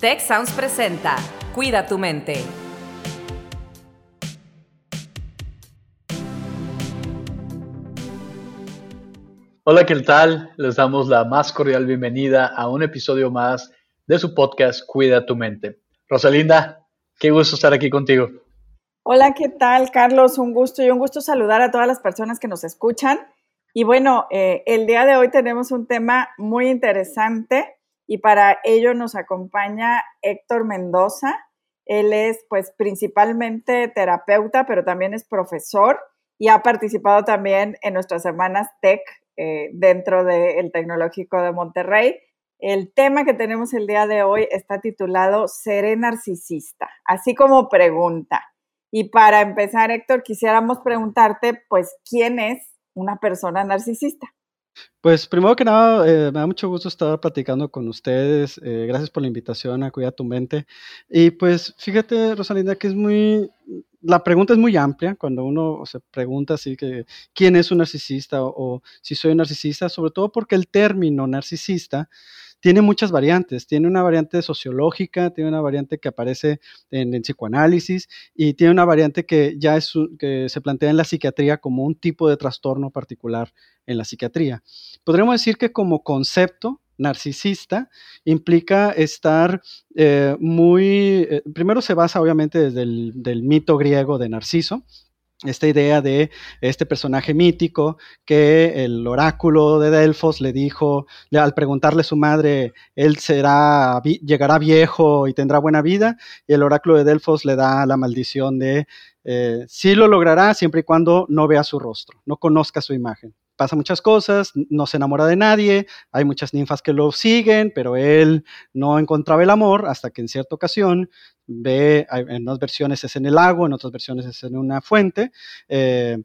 Tech Sounds presenta Cuida tu mente. Hola, ¿qué tal? Les damos la más cordial bienvenida a un episodio más de su podcast Cuida tu mente. Rosalinda, qué gusto estar aquí contigo. Hola, ¿qué tal, Carlos? Un gusto y un gusto saludar a todas las personas que nos escuchan. Y bueno, eh, el día de hoy tenemos un tema muy interesante y para ello nos acompaña Héctor Mendoza. Él es pues principalmente terapeuta, pero también es profesor y ha participado también en nuestras semanas TEC eh, dentro del Tecnológico de Monterrey. El tema que tenemos el día de hoy está titulado Seré narcisista, así como pregunta. Y para empezar, Héctor, quisiéramos preguntarte, pues, ¿quién es una persona narcisista? Pues primero que nada, eh, me da mucho gusto estar platicando con ustedes. Eh, gracias por la invitación a Cuida tu Mente. Y pues fíjate, Rosalinda, que es muy, la pregunta es muy amplia cuando uno se pregunta así que quién es un narcisista o, o si soy un narcisista, sobre todo porque el término narcisista tiene muchas variantes. Tiene una variante sociológica, tiene una variante que aparece en, el psicoanálisis y tiene una variante que ya es, que se plantea en la psiquiatría como un tipo de trastorno particular en la psiquiatría. Podríamos decir que como concepto, narcisista implica estar eh, muy, eh, primero se basa obviamente desde el del mito griego de Narciso, esta idea de este personaje mítico que el oráculo de Delfos le dijo, al preguntarle a su madre, él será, llegará viejo y tendrá buena vida, y el oráculo de Delfos le da la maldición de, eh, sí lo logrará siempre y cuando no vea su rostro, no conozca su imagen. Pasa muchas cosas, no se enamora de nadie, hay muchas ninfas que lo siguen, pero él no encontraba el amor hasta que en cierta ocasión ve, en unas versiones es en el lago, en otras versiones es en una fuente, eh,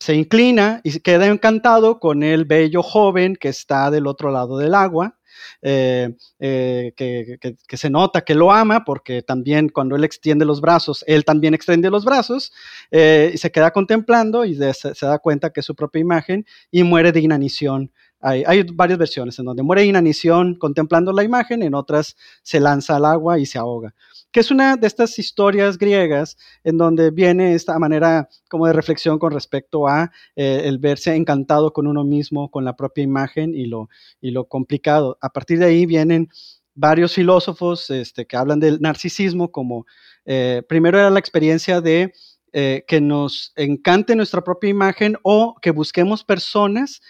se inclina y queda encantado con el bello joven que está del otro lado del agua, eh, eh, que, se nota que lo ama, porque también cuando él extiende los brazos, él también extiende los brazos, y se queda contemplando y se, da cuenta que es su propia imagen y muere de inanición. Hay, varias versiones en donde muere de inanición contemplando la imagen, en otras se lanza al agua y se ahoga que es una de estas historias griegas en donde viene esta manera como de reflexión con respecto a eh, el verse encantado con uno mismo, con la propia imagen y lo, y lo complicado. A partir de ahí vienen varios filósofos este, que hablan del narcisismo como, eh, primero era la experiencia de eh, que nos encante nuestra propia imagen o que busquemos personas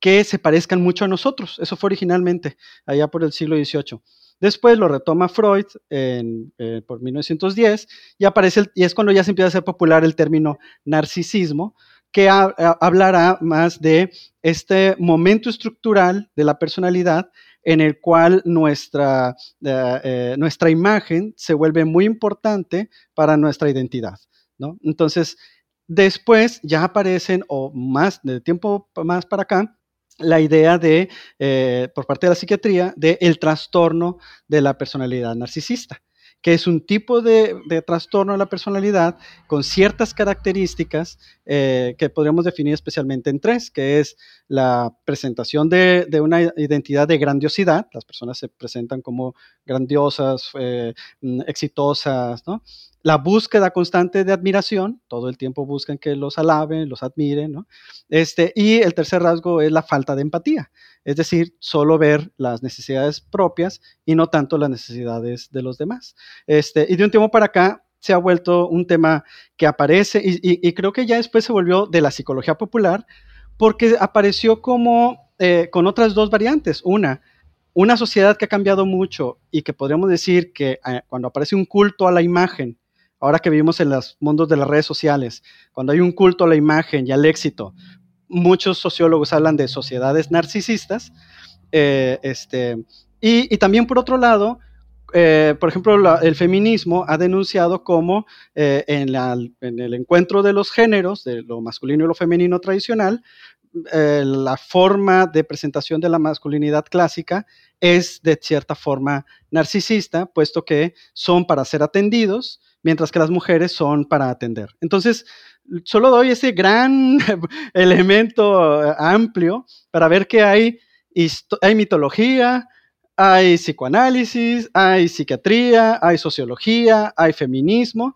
que se parezcan mucho a nosotros. Eso fue originalmente, allá por el siglo XVIII. Después lo retoma Freud en, eh, por 1910 y, aparece y es cuando ya se empieza a hacer popular el término narcisismo, que hablará más de este momento estructural de la personalidad en el cual nuestra, eh, eh, nuestra imagen se vuelve muy importante para nuestra identidad. Entonces, después ya aparecen, o más de tiempo más para acá, la idea de, eh, por parte de la psiquiatría, de el trastorno de la personalidad narcisista, que es un tipo de, trastorno de la personalidad con ciertas características eh, que podríamos definir especialmente en tres, que es la presentación de, una identidad de grandiosidad, las personas se presentan como grandiosas, eh, mm, exitosas, ¿no? la búsqueda constante de admiración, todo el tiempo buscan que los alaben, los admiren, ¿no? Este, y el tercer rasgo es la falta de empatía, es decir, solo ver las necesidades propias y no tanto las necesidades de los demás. Este, y de un tiempo para acá se ha vuelto un tema que aparece y, creo que ya después se volvió de la psicología popular porque apareció como eh, con otras dos variantes. Una, una sociedad que ha cambiado mucho y que podríamos decir que eh, cuando aparece un culto a la imagen, ahora que vivimos en los mundos de las redes sociales, cuando hay un culto a la imagen y al éxito, muchos sociólogos hablan de sociedades narcisistas. Eh, este, y, también por otro lado, eh, por ejemplo, el feminismo ha denunciado como eh, en, el encuentro de los géneros, de lo masculino y lo femenino tradicional, la forma de presentación de la masculinidad clásica es de cierta forma narcisista, puesto que son para ser atendidos, mientras que las mujeres son para atender. Entonces, solo doy ese gran elemento eh, amplio para ver que hay, mitología, hay psicoanálisis, hay psiquiatría, hay sociología, hay feminismo,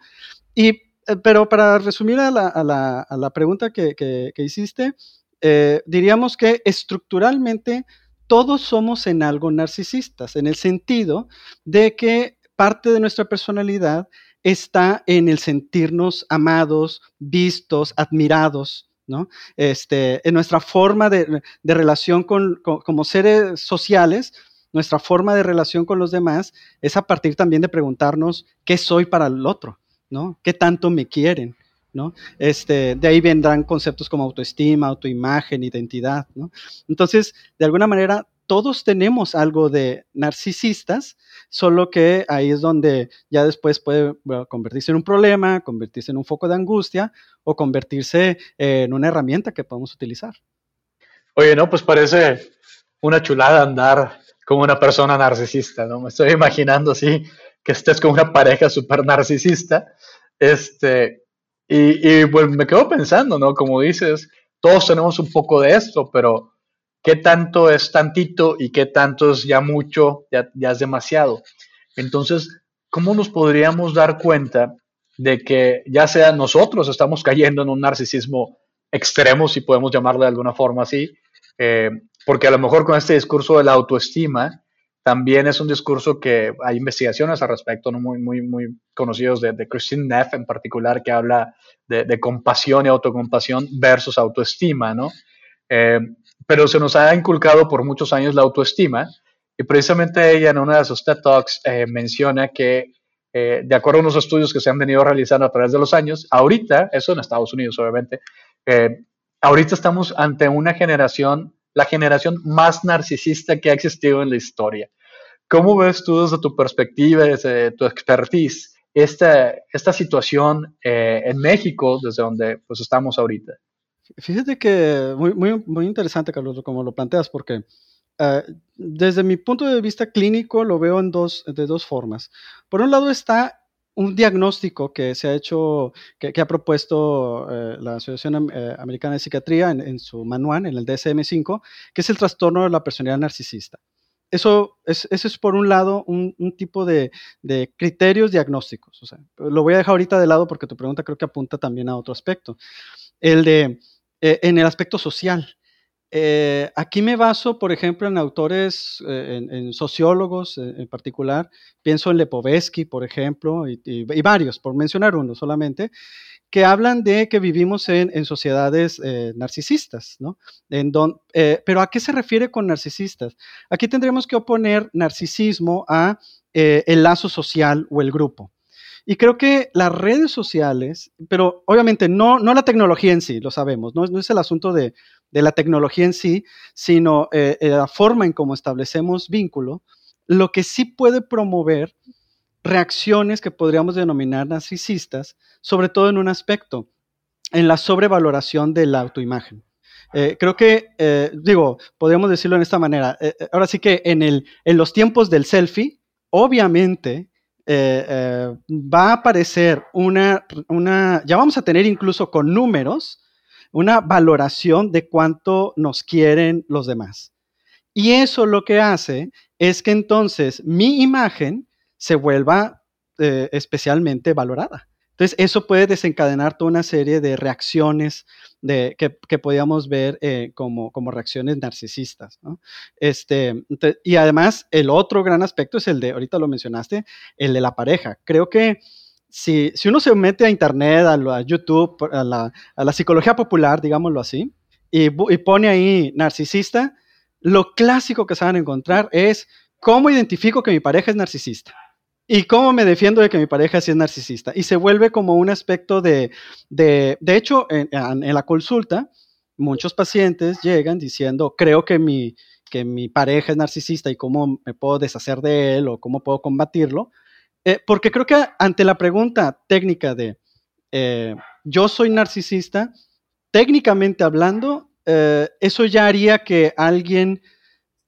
y, eh, pero para resumir a la, pregunta que, hiciste, eh, diríamos que estructuralmente todos somos en algo narcisistas, en el sentido de que parte de nuestra personalidad está en el sentirnos amados, vistos, admirados, ¿no? Este, en nuestra forma de, relación con, como seres sociales, nuestra forma de relación con los demás es a partir también de preguntarnos qué soy para el otro, ¿no? ¿Qué tanto me quieren? ¿No? Este, de ahí vendrán conceptos como autoestima, autoimagen, identidad, ¿no? Entonces, de alguna manera, todos tenemos algo de narcisistas, solo que ahí es donde ya después puede convertirse en un problema, convertirse en un foco de angustia o convertirse en una herramienta que podemos utilizar. Oye, no, pues parece una chulada andar como una persona narcisista, ¿no? Me estoy imaginando así que estés con una pareja súper narcisista, este, y, y pues me quedo pensando, ¿no? Como dices, todos tenemos un poco de esto, pero ¿qué tanto es tantito y qué tanto es ya mucho, ya, ya es demasiado? Entonces, ¿cómo nos podríamos dar cuenta de que ya sea nosotros estamos cayendo en un narcisismo extremo, si podemos llamarlo de alguna forma así, eh, porque a lo mejor con este discurso de la autoestima, también es un discurso que hay investigaciones al respecto, ¿no? muy, muy, muy conocidos de, de Christine Neff en particular, que habla de, compasión y autocompasión versus autoestima, ¿no? Eh, pero se nos ha inculcado por muchos años la autoestima, y precisamente ella en una de sus TED Talks eh, menciona que, eh, de acuerdo a unos estudios que se han venido realizando a través de los años, ahorita, eso en Estados Unidos obviamente, ahorita estamos ante una generación la generación más narcisista que ha existido en la historia. ¿Cómo ves tú desde tu perspectiva, desde tu expertise, esta, esta situación eh, en México, desde donde pues, estamos ahorita? Fíjate que muy, muy, muy interesante, Carlos, como lo planteas, porque eh, desde mi punto de vista clínico lo veo en dos, de dos formas. Por un lado está un diagnóstico que se ha hecho, que, ha propuesto eh, la Asociación eh, Americana de Psiquiatría en, su manual, en el DSM-5, que es el trastorno de la personalidad narcisista. Eso es, eso es por un lado un, tipo de, criterios diagnósticos. O sea, lo voy a dejar ahorita de lado porque tu pregunta creo que apunta también a otro aspecto. El de, eh, en el aspecto social. Eh, aquí me baso, por ejemplo, en autores, eh, en, sociólogos eh, en particular. Pienso en Lepovesky, por ejemplo, y, varios, por mencionar uno solamente, que hablan de que vivimos en, sociedades narcisistas, ¿no? En pero ¿a qué se refiere con narcisistas? Aquí tendremos que oponer narcisismo a el lazo social o el grupo. Y creo que las redes sociales, pero obviamente no, no la tecnología en sí, lo sabemos, no, no es el asunto de, de la tecnología en sí, sino eh, eh, la forma en cómo establecemos vínculo, lo que sí puede promover reacciones que podríamos denominar narcisistas, sobre todo en un aspecto, en la sobrevaloración de la autoimagen. Eh, creo que, digo, podríamos decirlo en esta manera, ahora sí que en, el, en los tiempos del selfie, obviamente va a aparecer una, una, ya vamos a tener incluso con números, una valoración de cuánto nos quieren los demás. Y eso lo que hace es que entonces mi imagen se vuelva eh, especialmente valorada. Entonces, eso puede desencadenar toda una serie de reacciones que, que podíamos ver eh, como, reacciones narcisistas. Este, y además, el otro gran aspecto es el de, ahorita lo mencionaste, el de la pareja. Creo que si, uno se mete a internet, a, YouTube, a la, psicología popular, digámoslo así, y, pone ahí narcisista, lo clásico que se van a encontrar es cómo identifico que mi pareja es narcisista. ¿Y cómo me defiendo de que mi pareja sí es narcisista? Y se vuelve como un aspecto de, de, de hecho, en, la consulta, muchos pacientes llegan diciendo, creo que mi, que mi pareja es narcisista y cómo me puedo deshacer de él o cómo puedo combatirlo. Eh, porque creo que ante la pregunta técnica de eh, yo soy narcisista, técnicamente hablando, eh, eso ya haría que alguien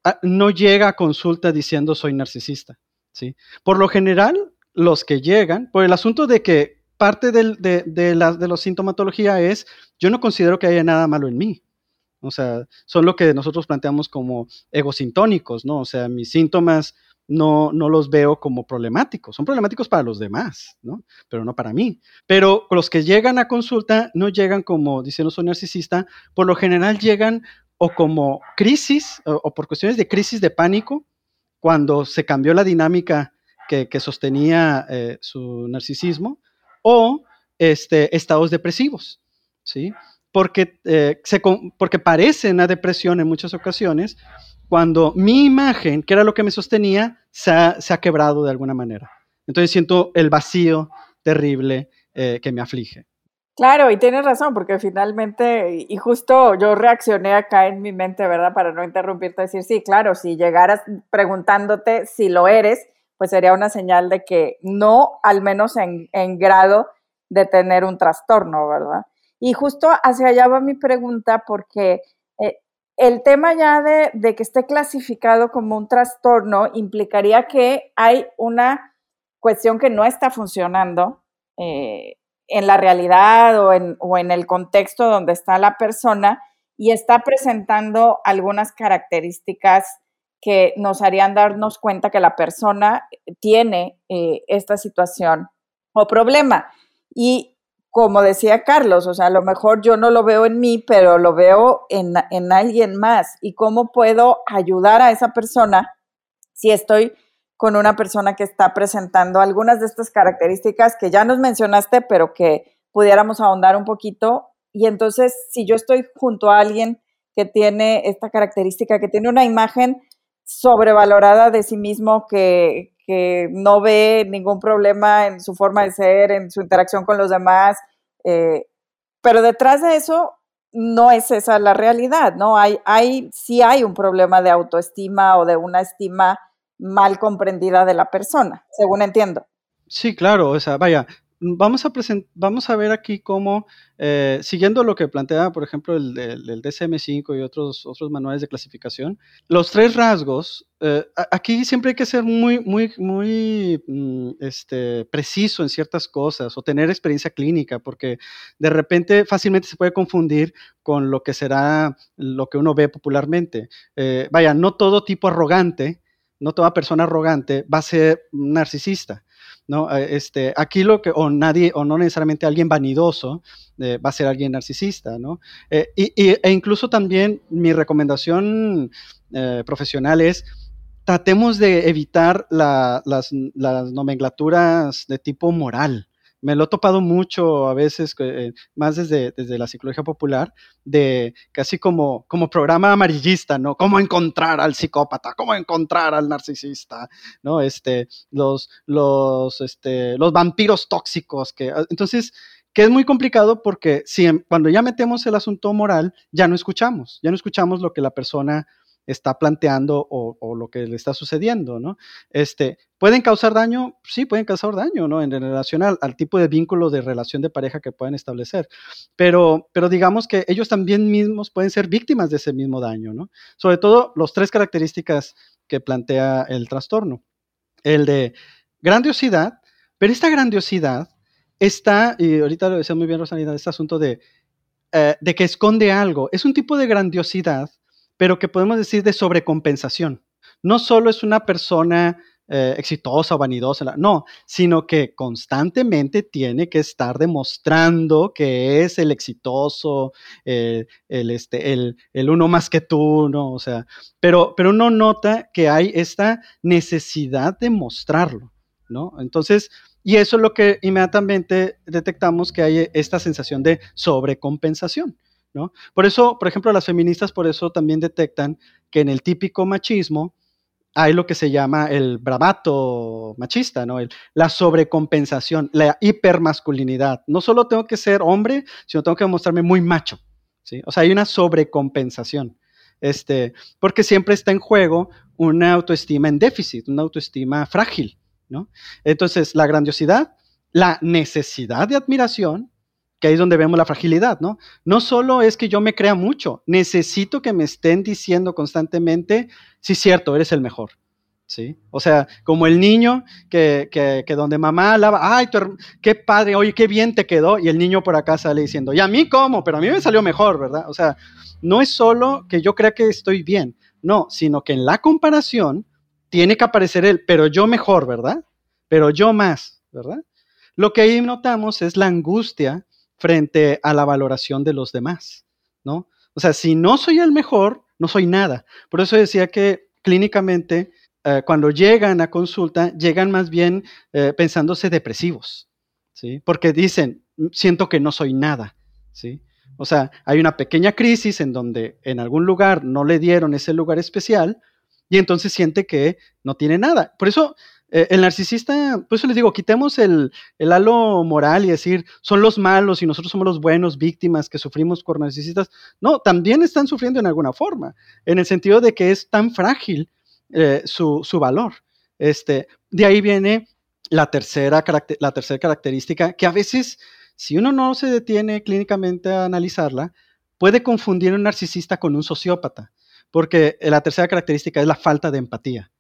ah, no llega a consulta diciendo soy narcisista. ¿Sí? Por lo general, los que llegan, por el asunto de que parte de, de, la, de sintomatología es, yo no considero que haya nada malo en mí. O sea, son lo que nosotros planteamos como egosintónicos, ¿no? O sea, mis síntomas no, no los veo como problemáticos. Son problemáticos para los demás, ¿no? Pero no para mí. Pero los que llegan a consulta no llegan como diciendo soy narcisista, por lo general llegan o como crisis o, por cuestiones de crisis de pánico, cuando se cambió la dinámica que, sostenía eh, su narcisismo, o este, estados depresivos, ¿sí? Porque, eh, se, porque parece una depresión en muchas ocasiones, cuando mi imagen, que era lo que me sostenía, se ha, quebrado de alguna manera. Entonces siento el vacío terrible eh, que me aflige. Claro, y tienes razón, porque finalmente, y justo yo reaccioné acá en mi mente, ¿verdad? Para no interrumpirte, decir, sí, claro, si llegaras preguntándote si lo eres, pues sería una señal de que no, al menos en, grado de tener un trastorno, ¿verdad? Y justo hacia allá va mi pregunta, porque el tema ya de, que esté clasificado como un trastorno implicaría que hay una cuestión que no está funcionando eh, en la realidad o en, o en el contexto donde está la persona y está presentando algunas características que nos harían darnos cuenta que la persona tiene eh, esta situación o problema. Y como decía Carlos, o sea, a lo mejor yo no lo veo en mí, pero lo veo en, en, alguien más. ¿Y cómo puedo ayudar a esa persona si estoy con una persona que está presentando algunas de estas características que ya nos mencionaste, pero que pudiéramos ahondar un poquito? Y entonces, si yo estoy junto a alguien que tiene esta característica, que tiene una imagen sobrevalorada de sí mismo, que, que no ve ningún problema en su forma de ser, en su interacción con los demás. Eh, pero detrás de eso no es esa la realidad, ¿no? Hay, hay, sí hay un problema de autoestima o de una estima mal comprendida de la persona, según entiendo. Sí, claro, o sea, vaya, vamos a, vamos a ver aquí cómo, eh, siguiendo lo que plantea, por ejemplo, el, DSM5 y otros, otros manuales de clasificación, los tres rasgos, eh, aquí siempre hay que ser muy, muy, muy mm, este, preciso en ciertas cosas o tener experiencia clínica, porque de repente fácilmente se puede confundir con lo que será lo que uno ve popularmente. Eh, vaya, no todo tipo arrogante, no toda persona arrogante va a ser narcisista. ¿no? Eh, este, aquí lo que, o nadie, o no necesariamente alguien vanidoso, eh, va a ser alguien narcisista, ¿no? Eh, y, e incluso también mi recomendación profesional es, tratemos de evitar las, las, nomenclaturas de tipo moral, me lo he topado mucho a veces, eh, más desde, desde la psicología popular, de casi como, como programa amarillista, ¿no? Cómo encontrar al psicópata, cómo encontrar al narcisista, ¿no? Este, los, los, este, los vampiros tóxicos, que, ah, entonces, que es muy complicado porque si, cuando ya metemos el asunto moral, ya no escuchamos, ya no escuchamos lo que la persona está planteando o, lo que le está sucediendo, ¿no? Este, ¿Pueden causar daño? Sí, pueden causar daño, ¿no? En relación al, tipo de vínculo de relación de pareja que pueden establecer. Pero, pero digamos que ellos también mismos pueden ser víctimas de ese mismo daño, ¿no? Sobre todo los tres características que plantea el trastorno. El de grandiosidad, pero esta grandiosidad está, y ahorita lo decía muy bien Rosalina, este asunto de, eh, de que esconde algo. Es un tipo de grandiosidad pero que podemos decir de sobrecompensación. No solo es una persona eh, exitosa o vanidosa, no, sino que constantemente tiene que estar demostrando que es el exitoso, el, este, el, el, uno más que tú, ¿no? O sea, pero, pero uno nota que hay esta necesidad de mostrarlo, ¿no? Entonces, y eso es lo que inmediatamente detectamos que hay esta sensación de sobrecompensación. Por eso, por ejemplo, las feministas por eso también detectan que en el típico machismo hay lo que se llama el bravato machista, ¿no? la sobrecompensación, la hipermasculinidad. No solo tengo que ser hombre, sino tengo que mostrarme muy macho, ¿sí? O sea, hay una sobrecompensación. Este, porque siempre está en juego una autoestima en déficit, una autoestima frágil. Entonces, la grandiosidad, la necesidad de admiración que ahí es donde vemos la fragilidad, ¿no? No solo es que yo me crea mucho, necesito que me estén diciendo constantemente, sí, cierto, eres el mejor. ¿sí? O sea, como el niño que, que, donde mamá alaba, ay, qué padre, oye, qué bien te quedó, y el niño por acá sale diciendo, ¿y a mí cómo? Pero a mí me salió mejor, ¿verdad? O sea, no es solo que yo crea que estoy bien, no, sino que en la comparación tiene que aparecer él, pero yo mejor, ¿verdad? Pero yo más, ¿verdad? Lo que ahí notamos es la angustia frente a la valoración de los demás, ¿no? O sea, si no soy el mejor, no soy nada. Por eso decía que clínicamente eh, cuando llegan a consulta, llegan más bien eh, pensándose depresivos, ¿sí? Porque dicen, siento que no soy nada, ¿sí? O sea, hay una pequeña crisis en donde en algún lugar no le dieron ese lugar especial y entonces siente que no tiene nada. Por eso eh, el narcisista, por eso les digo, quitemos el, el, halo moral y decir, son los malos y nosotros somos los buenos, víctimas que sufrimos por narcisistas. No, también están sufriendo en alguna forma, en el sentido de que es tan frágil eh, su, valor. Este, de ahí viene la tercera, la tercera característica, que a veces, si uno no se detiene clínicamente a analizarla, puede confundir un narcisista con un sociópata, porque la tercera característica es la falta de empatía.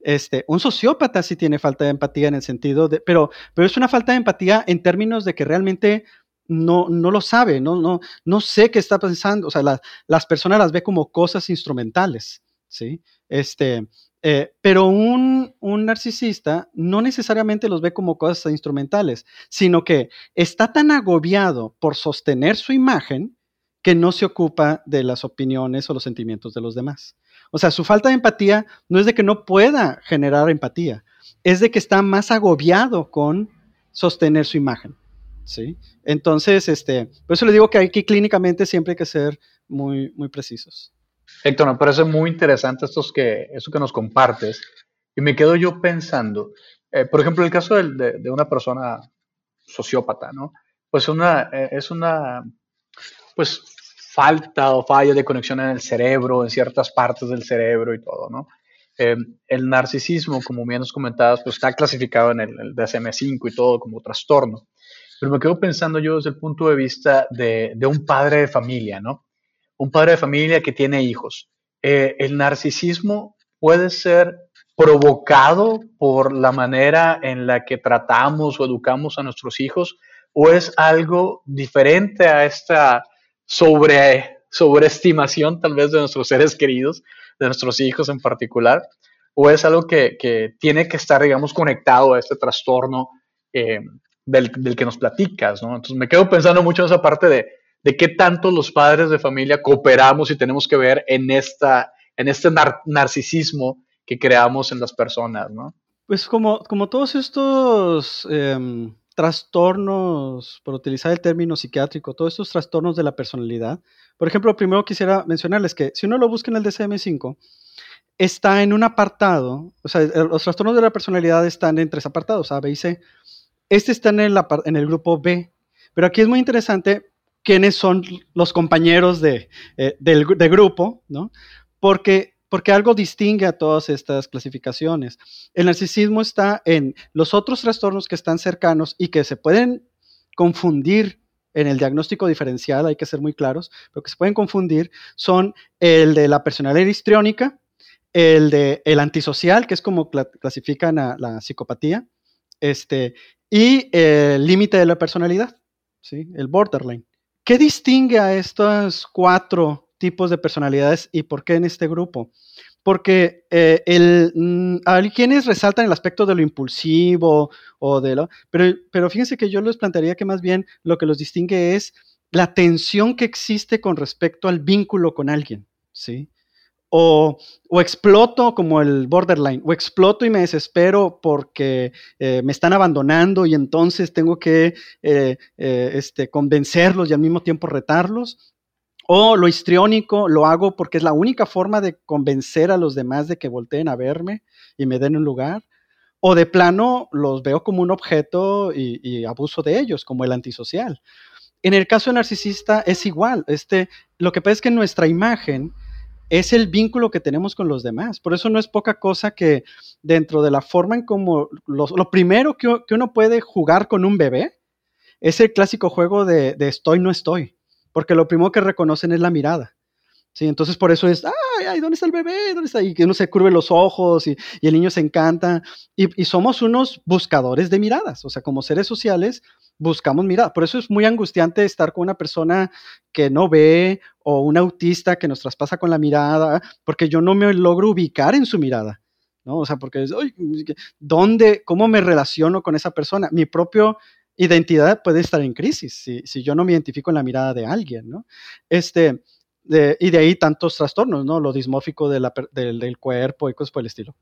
Este, un sociópata sí tiene falta de empatía en el sentido de, pero, pero es una falta de empatía en términos de que realmente no, no lo sabe, no, no, no sé qué está pensando, o sea, las personas las ve como cosas instrumentales, ¿sí? Este, eh, pero un, narcisista no necesariamente los ve como cosas instrumentales, sino que está tan agobiado por sostener su imagen que no se ocupa de las opiniones o los sentimientos de los demás. O sea, su falta de empatía no es de que no pueda generar empatía, es de que está más agobiado con sostener su imagen. ¿sí? Entonces, este, por eso le digo que aquí clínicamente siempre hay que ser muy, muy precisos. Héctor, me parece muy interesante estos que, eso que nos compartes. Y me quedo yo pensando, eh, por ejemplo, el caso de, una persona sociópata, ¿no? Pues una, eh, es una pues, falta o falla de conexión en el cerebro, en ciertas partes del cerebro y todo, ¿no? Eh, el narcisismo, como bien nos comentabas, pues está clasificado en el, el DSM-5 y todo como trastorno. Pero me quedo pensando yo desde el punto de vista de, de un padre de familia, ¿no? un padre de familia que tiene hijos. Eh, el narcisismo puede ser provocado por la manera en la que tratamos o educamos a nuestros hijos o es algo diferente a esta sobre, sobreestimación tal vez de nuestros seres queridos, de nuestros hijos en particular, o es algo que, tiene que estar, digamos, conectado a este trastorno eh, del, del, que nos platicas, ¿no? Entonces me quedo pensando mucho en esa parte de, de qué tanto los padres de familia cooperamos y tenemos que ver en, esta, en este narcisismo que creamos en las personas, ¿no? Pues como, como todos estos em, trastornos, por utilizar el término psiquiátrico, todos estos trastornos de la personalidad, por ejemplo, primero quisiera mencionarles que si uno lo busca en el DCM5, está en un apartado, o sea, los trastornos de la personalidad están en tres apartados, A, B y C. Este está en el, grupo B, pero aquí es muy interesante quiénes son los compañeros de, eh, grupo, ¿no? Porque, porque algo distingue a todas estas clasificaciones. El narcisismo está en los otros trastornos que están cercanos y que se pueden confundir en el diagnóstico diferencial, hay que ser muy claros, pero que se pueden confundir, son el de la personalidad histriónica, el de el antisocial, que es como clasifican a la psicopatía, este, y el límite de la personalidad, ¿sí? el borderline. ¿Qué distingue a estos cuatro tipos de personalidades y por qué en este grupo? Porque eh, el, mm, hay quienes resaltan el aspecto de lo impulsivo o de lo... Pero, pero fíjense que yo les plantearía que más bien lo que los distingue es la tensión que existe con respecto al vínculo con alguien, ¿sí? O, exploto como el borderline, o exploto y me desespero porque eh, me están abandonando y entonces tengo que eh, este, convencerlos y al mismo tiempo retarlos. O lo histriónico lo hago porque es la única forma de convencer a los demás de que volteen a verme y me den un lugar. O de plano los veo como un objeto y, abuso de ellos, como el antisocial. En el caso narcisista es igual. Este, lo que pasa es que nuestra imagen es el vínculo que tenemos con los demás. Por eso no es poca cosa que dentro de la forma en como lo primero que, uno puede jugar con un bebé es el clásico juego de, estoy, no estoy, porque lo primero que reconocen es la mirada. Sí, entonces por eso es, ay, ay, ¿dónde está el bebé? ¿Dónde está? Y que uno se curve los ojos y, el niño se encanta. Y, somos unos buscadores de miradas, o sea, como seres sociales buscamos miradas. Por eso es muy angustiante estar con una persona que no ve o un autista que nos traspasa con la mirada, porque yo no me logro ubicar en su mirada. ¿no? O sea, porque, ¿dónde, cómo me relaciono con esa persona? Mi propia identidad puede estar en crisis si, si yo no me identifico en la mirada de alguien, ¿no? Este, y de ahí tantos trastornos, ¿no? Lo dismórfico del, del, cuerpo y cosas por el estilo.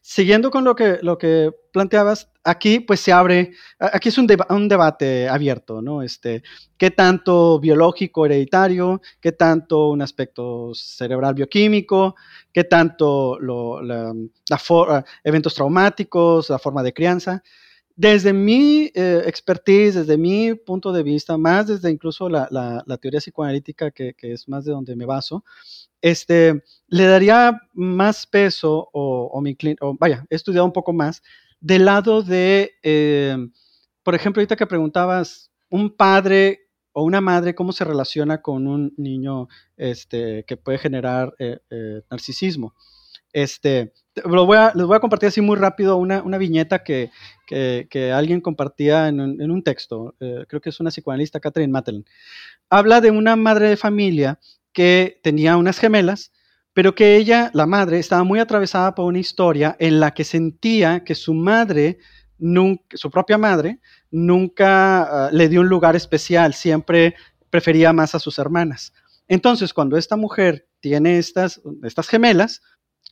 Siguiendo con lo que, lo que planteabas, aquí pues se abre, aquí es un, un, debate abierto, ¿no? Este, ¿Qué tanto biológico, hereditario? ¿Qué tanto un aspecto cerebral bioquímico? ¿Qué tanto lo, la, eventos traumáticos, la forma de crianza? Desde mi eh, expertise, desde mi punto de vista, más desde incluso la, teoría psicoanalítica, que, es más de donde me baso, este, le daría más peso o, mi, o vaya, he estudiado un poco más del lado de, eh, por ejemplo, ahorita que preguntabas, un padre o una madre, ¿cómo se relaciona con un niño este, que puede generar eh, narcisismo? Este, voy a, les voy a compartir así muy rápido una, viñeta que, alguien compartía en un, texto. Eh, creo que es una psicoanalista, Catherine Matlin. Habla de una madre de familia que tenía unas gemelas, pero que ella, la madre, estaba muy atravesada por una historia en la que sentía que su madre, su propia madre, nunca ah, le dio un lugar especial, siempre prefería más a sus hermanas. Entonces, cuando esta mujer tiene estas gemelas,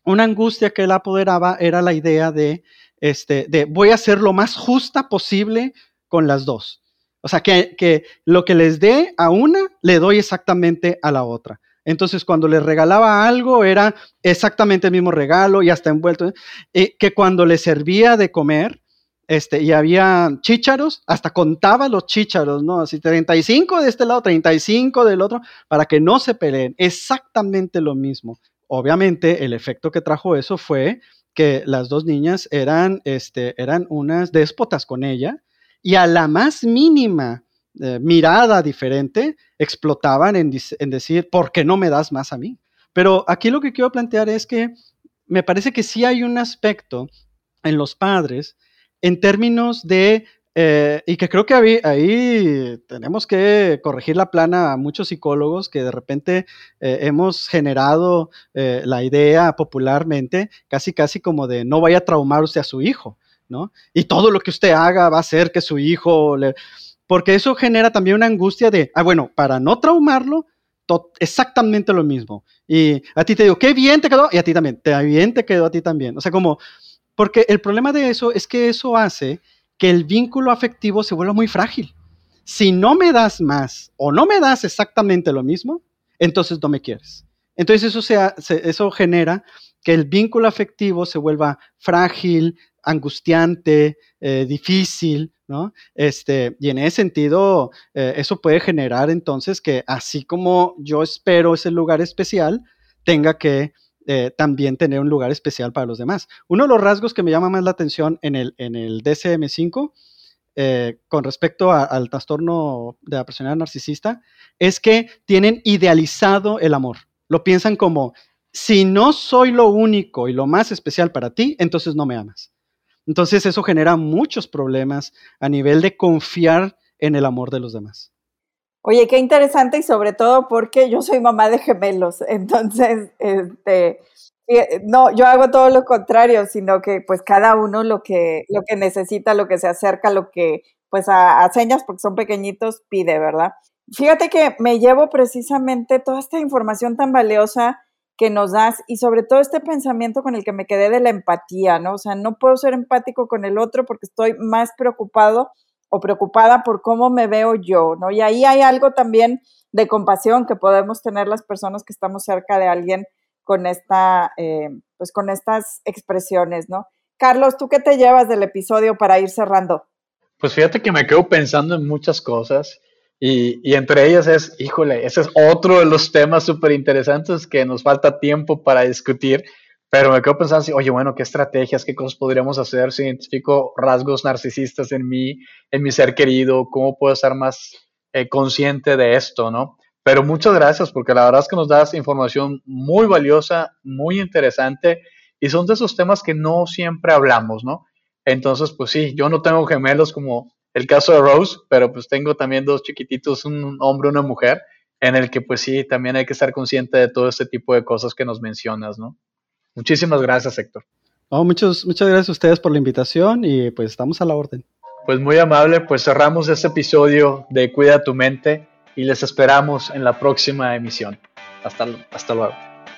una angustia que él apoderaba era la idea de, este, de voy a ser lo más justa posible con las dos. O sea, que, que lo que les dé a una, le doy exactamente a la otra. Entonces, cuando les regalaba algo, era exactamente el mismo regalo y hasta envuelto. Eh, que cuando le servía de comer, este, y había chícharos, hasta contaba los chícharos, ¿no? Así 35 de este lado, 35 del otro, para que no se peleen. Exactamente lo mismo obviamente el efecto que trajo eso fue que las dos niñas eran, este, eran unas déspotas con ella y a la más mínima eh, mirada diferente explotaban en, en decir, ¿por qué no me das más a mí? Pero aquí lo que quiero plantear es que me parece que sí hay un aspecto en los padres en términos de eh, y que creo que ahí, tenemos que corregir la plana a muchos psicólogos que de repente eh, hemos generado eh, la idea popularmente, casi casi como de no vaya a traumar usted a su hijo, ¿no? Y todo lo que usted haga va a hacer que su hijo le... Porque eso genera también una angustia de, ah, bueno, para no traumarlo, exactamente lo mismo. Y a ti te digo, qué bien te quedó, y a ti también, qué bien te quedó a ti también. O sea, como, porque el problema de eso es que eso hace que el vínculo afectivo se vuelva muy frágil. Si no me das más o no me das exactamente lo mismo, entonces no me quieres. Entonces eso, sea, eso genera que el vínculo afectivo se vuelva frágil, angustiante, eh, difícil, ¿no? Este, y en ese sentido, eh, eso puede generar entonces que así como yo espero ese lugar especial, tenga que eh, también tener un lugar especial para los demás. Uno de los rasgos que me llama más la atención en el, en el DCM5 eh, con respecto al trastorno de la personalidad narcisista es que tienen idealizado el amor. Lo piensan como, si no soy lo único y lo más especial para ti, entonces no me amas. Entonces eso genera muchos problemas a nivel de confiar en el amor de los demás. Oye, qué interesante y sobre todo porque yo soy mamá de gemelos, entonces, este, eh, no, yo hago todo lo contrario, sino que pues cada uno lo que, lo que necesita, lo que se acerca, lo que pues a, señas, porque son pequeñitos, pide, ¿verdad? Fíjate que me llevo precisamente toda esta información tan valiosa que nos das y sobre todo este pensamiento con el que me quedé de la empatía, ¿no? O sea, no puedo ser empático con el otro porque estoy más preocupado o preocupada por cómo me veo yo, ¿no? Y ahí hay algo también de compasión que podemos tener las personas que estamos cerca de alguien con esta, eh, pues con estas expresiones, ¿no? Carlos, ¿tú qué te llevas del episodio para ir cerrando? Pues fíjate que me quedo pensando en muchas cosas y, y entre ellas es, híjole, ese es otro de los temas súper interesantes que nos falta tiempo para discutir, pero me quedo pensando así, oye, bueno, ¿qué estrategias, qué cosas podríamos hacer si identifico rasgos narcisistas en mí, en mi ser querido? ¿Cómo puedo estar más eh, consciente de esto, no? Pero muchas gracias porque la verdad es que nos das información muy valiosa, muy interesante y son de esos temas que no siempre hablamos, ¿no? Entonces, pues sí, yo no tengo gemelos como el caso de Rose, pero pues tengo también dos chiquititos, un hombre y una mujer, en el que pues sí, también hay que estar consciente de todo este tipo de cosas que nos mencionas, ¿no? Muchísimas gracias, Héctor. muchos, muchas gracias a ustedes por la invitación y pues estamos a la orden. Pues muy amable, pues cerramos este episodio de Cuida tu mente y les esperamos en la próxima emisión. Hasta, hasta luego.